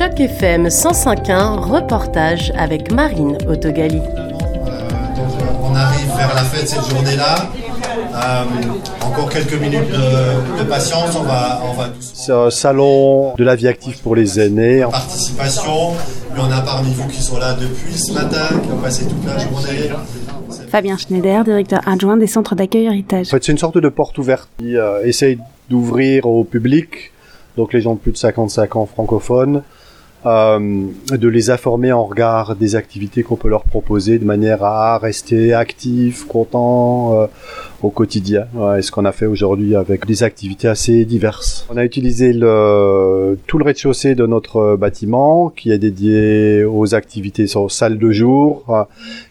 Choc FM 105.1, reportage avec Marine Autogali. Euh, on arrive vers la fête cette journée-là. Euh, encore quelques minutes de, patience, on va, on va tous. C'est un salon de la vie active pour les aînés. Participation, il y en a parmi vous qui sont là depuis ce matin, qui ont passé toute la journée. Fabien Schneider, directeur adjoint des centres d'accueil héritage. En fait, c'est une sorte de porte ouverte qui euh, essaye d'ouvrir au public, donc les gens de plus de 55 ans francophones, euh, de les informer en regard des activités qu'on peut leur proposer de manière à rester actifs, contents euh, au quotidien. Ouais, ce qu'on a fait aujourd'hui avec des activités assez diverses. On a utilisé le, tout le rez-de-chaussée de notre bâtiment qui est dédié aux activités sur salle de jour, euh,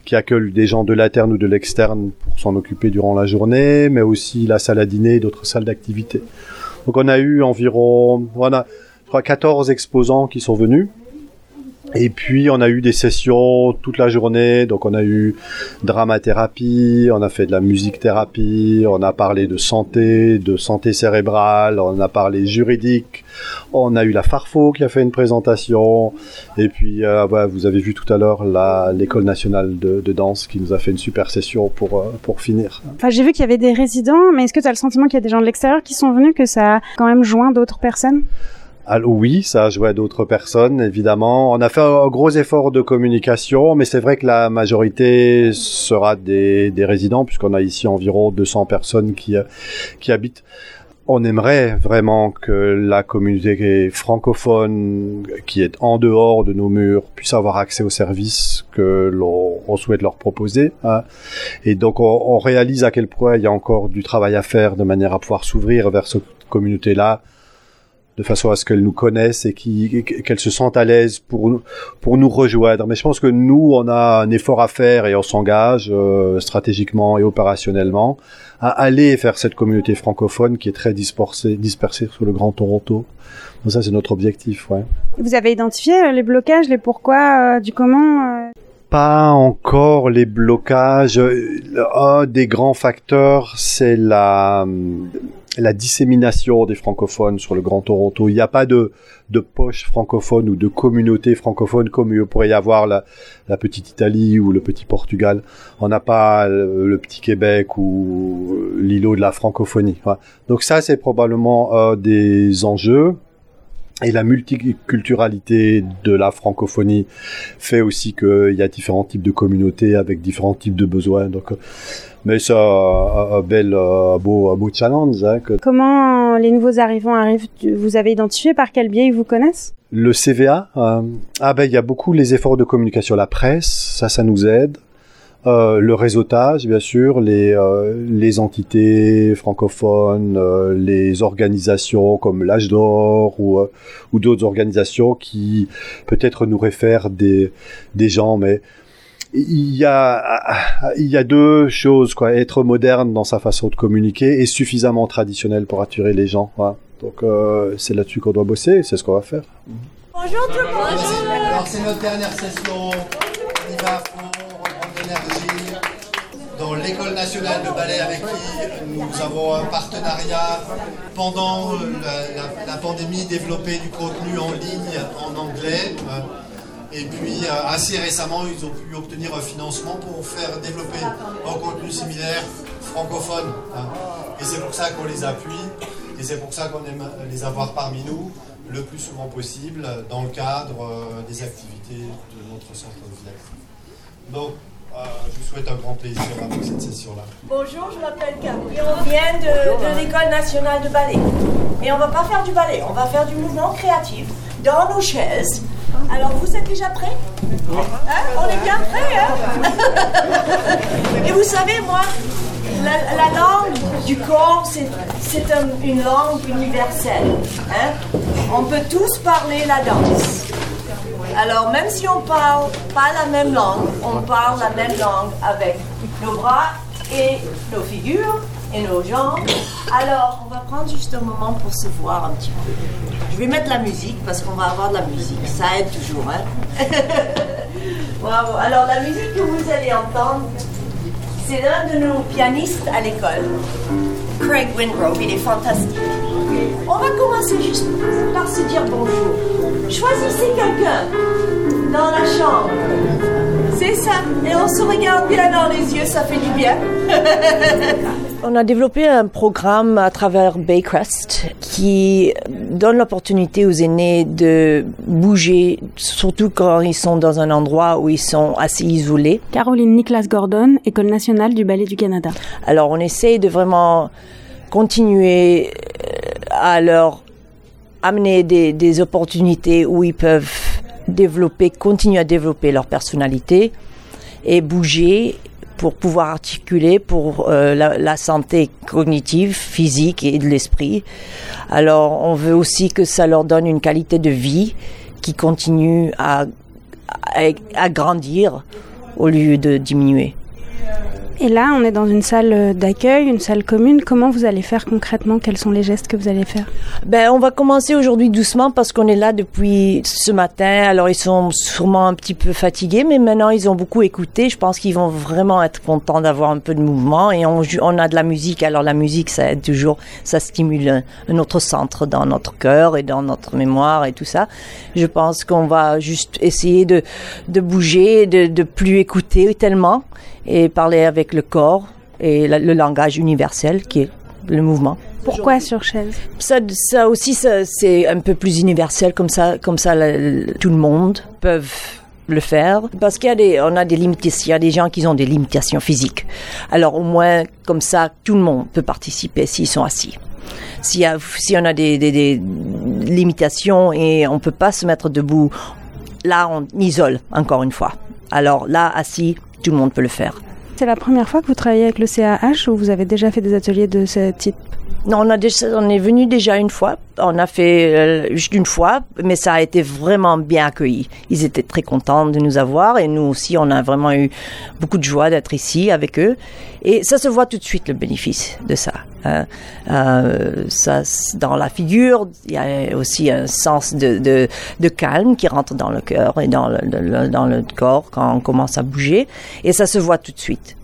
qui accueille des gens de l'interne ou de l'externe pour s'en occuper durant la journée, mais aussi la salle à dîner et d'autres salles d'activité. Donc on a eu environ, voilà, 14 exposants qui sont venus. Et puis on a eu des sessions toute la journée, donc on a eu dramathérapie, on a fait de la musique thérapie, on a parlé de santé, de santé cérébrale, on a parlé juridique, on a eu la Farfo qui a fait une présentation, et puis euh, vous avez vu tout à l'heure l'école nationale de, de, danse qui nous a fait une super session pour euh, pour finir. Enfin, j'ai vu qu'il y avait des résidents, mais est-ce que tu as le sentiment qu'il y a des gens de l'extérieur qui sont venus, que ça a quand même joint d'autres personnes? Alors oui, ça a joué à d'autres personnes, évidemment. On a fait un gros effort de communication, mais c'est vrai que la majorité sera des, des résidents, puisqu'on a ici environ 200 personnes qui, qui habitent. On aimerait vraiment que la communauté francophone qui est en dehors de nos murs puisse avoir accès aux services que l'on souhaite leur proposer. Hein. Et donc on, on réalise à quel point il y a encore du travail à faire de manière à pouvoir s'ouvrir vers cette communauté-là de façon à ce qu'elles nous connaissent et qu'elles se sentent à l'aise pour pour nous rejoindre. Mais je pense que nous, on a un effort à faire et on s'engage euh, stratégiquement et opérationnellement à aller faire cette communauté francophone qui est très dispersée, dispersée sur le Grand Toronto. Donc ça, c'est notre objectif. Ouais. Vous avez identifié euh, les blocages, les pourquoi, euh, du comment pas encore les blocages. Un des grands facteurs, c'est la la dissémination des francophones sur le Grand Toronto. Il n'y a pas de, de poche francophone ou de communauté francophone comme il pourrait y avoir la, la petite Italie ou le petit Portugal. On n'a pas le, petit Québec ou l'îlot de la francophonie. Donc ça, c'est probablement un des enjeux. Et la multiculturalité de la francophonie fait aussi qu'il y a différents types de communautés avec différents types de besoins. Donc, mais c'est un, bel, un beau, un beau challenge. Hein, Comment les nouveaux arrivants arrivent? Vous avez identifié par quel biais ils vous connaissent? Le CVA. Euh, ah ben il y a beaucoup les efforts de communication, la presse, ça, ça nous aide. Euh, le réseautage, bien sûr, les, euh, les entités francophones, euh, les organisations comme l'Âge d'Or ou, euh, ou d'autres organisations qui peut-être nous réfèrent des, des gens, mais il y a il y a deux choses quoi. Être moderne dans sa façon de communiquer et suffisamment traditionnel pour attirer les gens quoi. donc euh, c'est là-dessus qu'on doit bosser c'est ce qu'on va faire. Bonjour tout le monde. Alors c'est notre dernière session l'école nationale de ballet avec qui nous avons un partenariat pendant la, pandémie développer du contenu en ligne en anglais et puis euh, assez récemment, ils ont pu obtenir un financement pour faire développer un contenu similaire francophone. Hein. Et c'est pour ça qu'on les appuie et c'est pour ça qu'on aime les avoir parmi nous le plus souvent possible dans le cadre euh, des activités de notre centre de vie. Donc, euh, je vous souhaite un grand plaisir avec cette session-là. Bonjour, je m'appelle Camille. On vient de, de l'école nationale de ballet. Mais on ne va pas faire du ballet, on va faire du mouvement créatif dans nos chaises alors, vous êtes déjà prêts? Hein? On est bien prêts, hein? Et vous savez, moi, la, langue du corps, c'est une langue universelle. Hein? On peut tous parler la danse. Alors, même si on parle pas la même langue, on parle la même langue avec nos bras et nos figures et nos jambes. Alors, on va prendre juste un moment pour se voir un petit peu. Je vais mettre la musique parce qu'on va avoir de la musique. Ça aide toujours, hein? Bravo. Alors, la musique que vous allez entendre, c'est l'un de nos pianistes à l'école, Craig Wingrove. Il est fantastique. on va commencer juste par se dire bonjour. Choisissez quelqu'un dans la chambre. C'est ça. Et on se regarde bien dans les yeux, ça fait du bien. On a développé un programme à travers Baycrest qui donne l'opportunité aux aînés de bouger, surtout quand ils sont dans un endroit où ils sont assez isolés. Caroline Nicolas Gordon, École nationale du ballet du Canada. Alors on essaye de vraiment continuer euh, à leur amener des, des opportunités où ils peuvent développer, continuer à développer leur personnalité et bouger pour pouvoir articuler pour euh, la, santé cognitive, physique et de l'esprit. Alors, on veut aussi que ça leur donne une qualité de vie qui continue à, à grandir au lieu de diminuer. Et là, on est dans une salle d'accueil, une salle commune. Comment vous allez faire concrètement? Quels sont les gestes que vous allez faire? Ben, on va commencer aujourd'hui doucement parce qu'on est là depuis ce matin. Alors, ils sont sûrement un petit peu fatigués, mais maintenant, ils ont beaucoup écouté. Je pense qu'ils vont vraiment être contents d'avoir un peu de mouvement. Et on, a de la musique. Alors, la musique, ça aide toujours, ça stimule autre centre dans notre cœur et dans notre mémoire et tout ça. Je pense qu'on va juste essayer de, de bouger, de, de plus écouter tellement et parler avec le corps et la, le langage universel qui est le mouvement. Pourquoi sur chaise? Ça, ça aussi, ça, c'est un peu plus universel comme ça, comme ça, tout le monde peut le faire parce qu'il y a des, on a des limitations, il y a des gens qui ont des limitations physiques. Alors au moins comme ça, tout le monde peut participer s'ils sont assis. S'il y a, si on a des, des, des limitations et on peut pas se mettre debout, là on isole encore une fois. Alors là, assis, tout le monde peut le faire. C'est la première fois que vous travaillez avec le CAH ou vous avez déjà fait des ateliers de ce type? Non, on, est venu déjà une fois. On a fait euh, juste une fois, mais ça a été vraiment bien accueilli. Ils étaient très contents de nous avoir et nous aussi, on a vraiment eu beaucoup de joie d'être ici avec eux. Et ça se voit tout de suite le bénéfice de ça. Hein. Euh, ça dans la figure, il y a aussi un sens de, de, de calme qui rentre dans le cœur et dans le, le, dans le corps quand on commence à bouger. Et ça se voit tout de suite.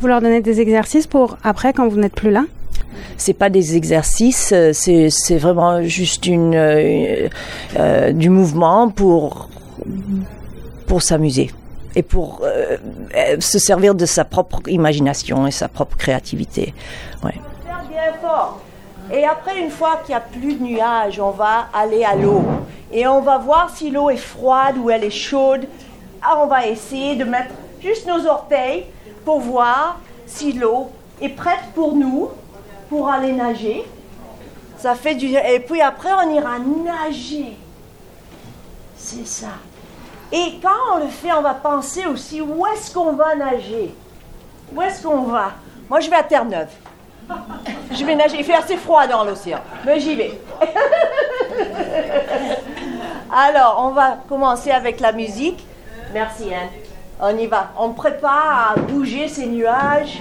Vous leur donnez des exercices pour après quand vous n'êtes plus là? C'est pas des exercices, c'est c'est vraiment juste une euh, euh, du mouvement pour pour s'amuser et pour euh, se servir de sa propre imagination et sa propre créativité. Ouais. Et après, une fois qu'il n'y a plus de nuages, on va aller à l'eau. Et on va voir si l'eau est froide ou elle est chaude. Ah, on va essayer de mettre juste nos orteils pour voir si l'eau est prête pour nous pour aller nager. Ça fait du et puis après on ira nager. C'est ça. Et quand on le fait, on va penser aussi où est-ce qu'on va nager? Où est-ce qu'on va? Moi, je vais à Terre-Neuve. Je vais nager. Il fait assez froid dans l'océan, mais j'y vais. Alors, on va commencer avec la musique. Merci Anne. On y va. On prépare à bouger ces nuages.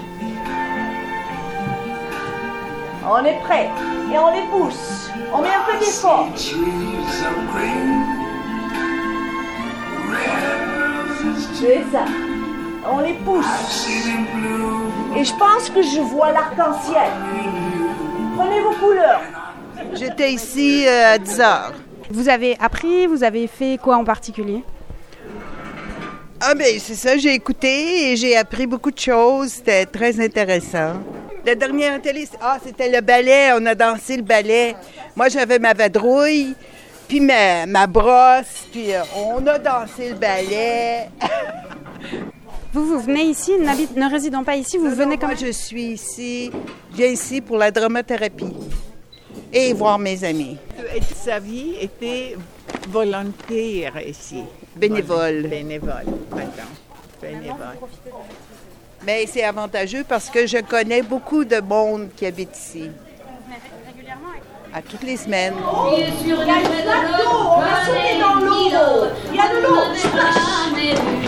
On est prêt et on les pousse. On met un peu d'effort. C'est ça. On les pousse. Et je pense que je vois l'arc-en-ciel. Couleurs. J'étais ici euh, à 10 heures. Vous avez appris, vous avez fait quoi en particulier? Ah ben c'est ça, j'ai écouté et j'ai appris beaucoup de choses. C'était très intéressant. La dernière télé, ah, c'était le ballet. On a dansé le ballet. Moi, j'avais ma vadrouille, puis ma, ma brosse, puis euh, on a dansé le ballet. vous, vous venez ici, ne résidant pas ici, vous non, venez comme... Moi, je suis ici, je viens ici pour la dramathérapie et voir mes amis. Sa vie était volontaire ici. Bénévole. Bénévole, pardon. Bénévole. Mais c'est avantageux parce que je connais beaucoup de monde qui habite ici. À toutes les semaines. Il y a on va sauter dans l'eau. Il y a de l'eau.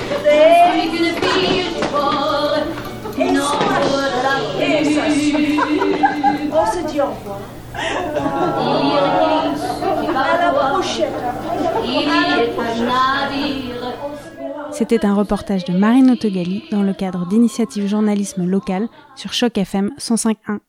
C'était un reportage de Marine Autogali dans le cadre d'initiatives journalisme local sur Choc FM 105.1.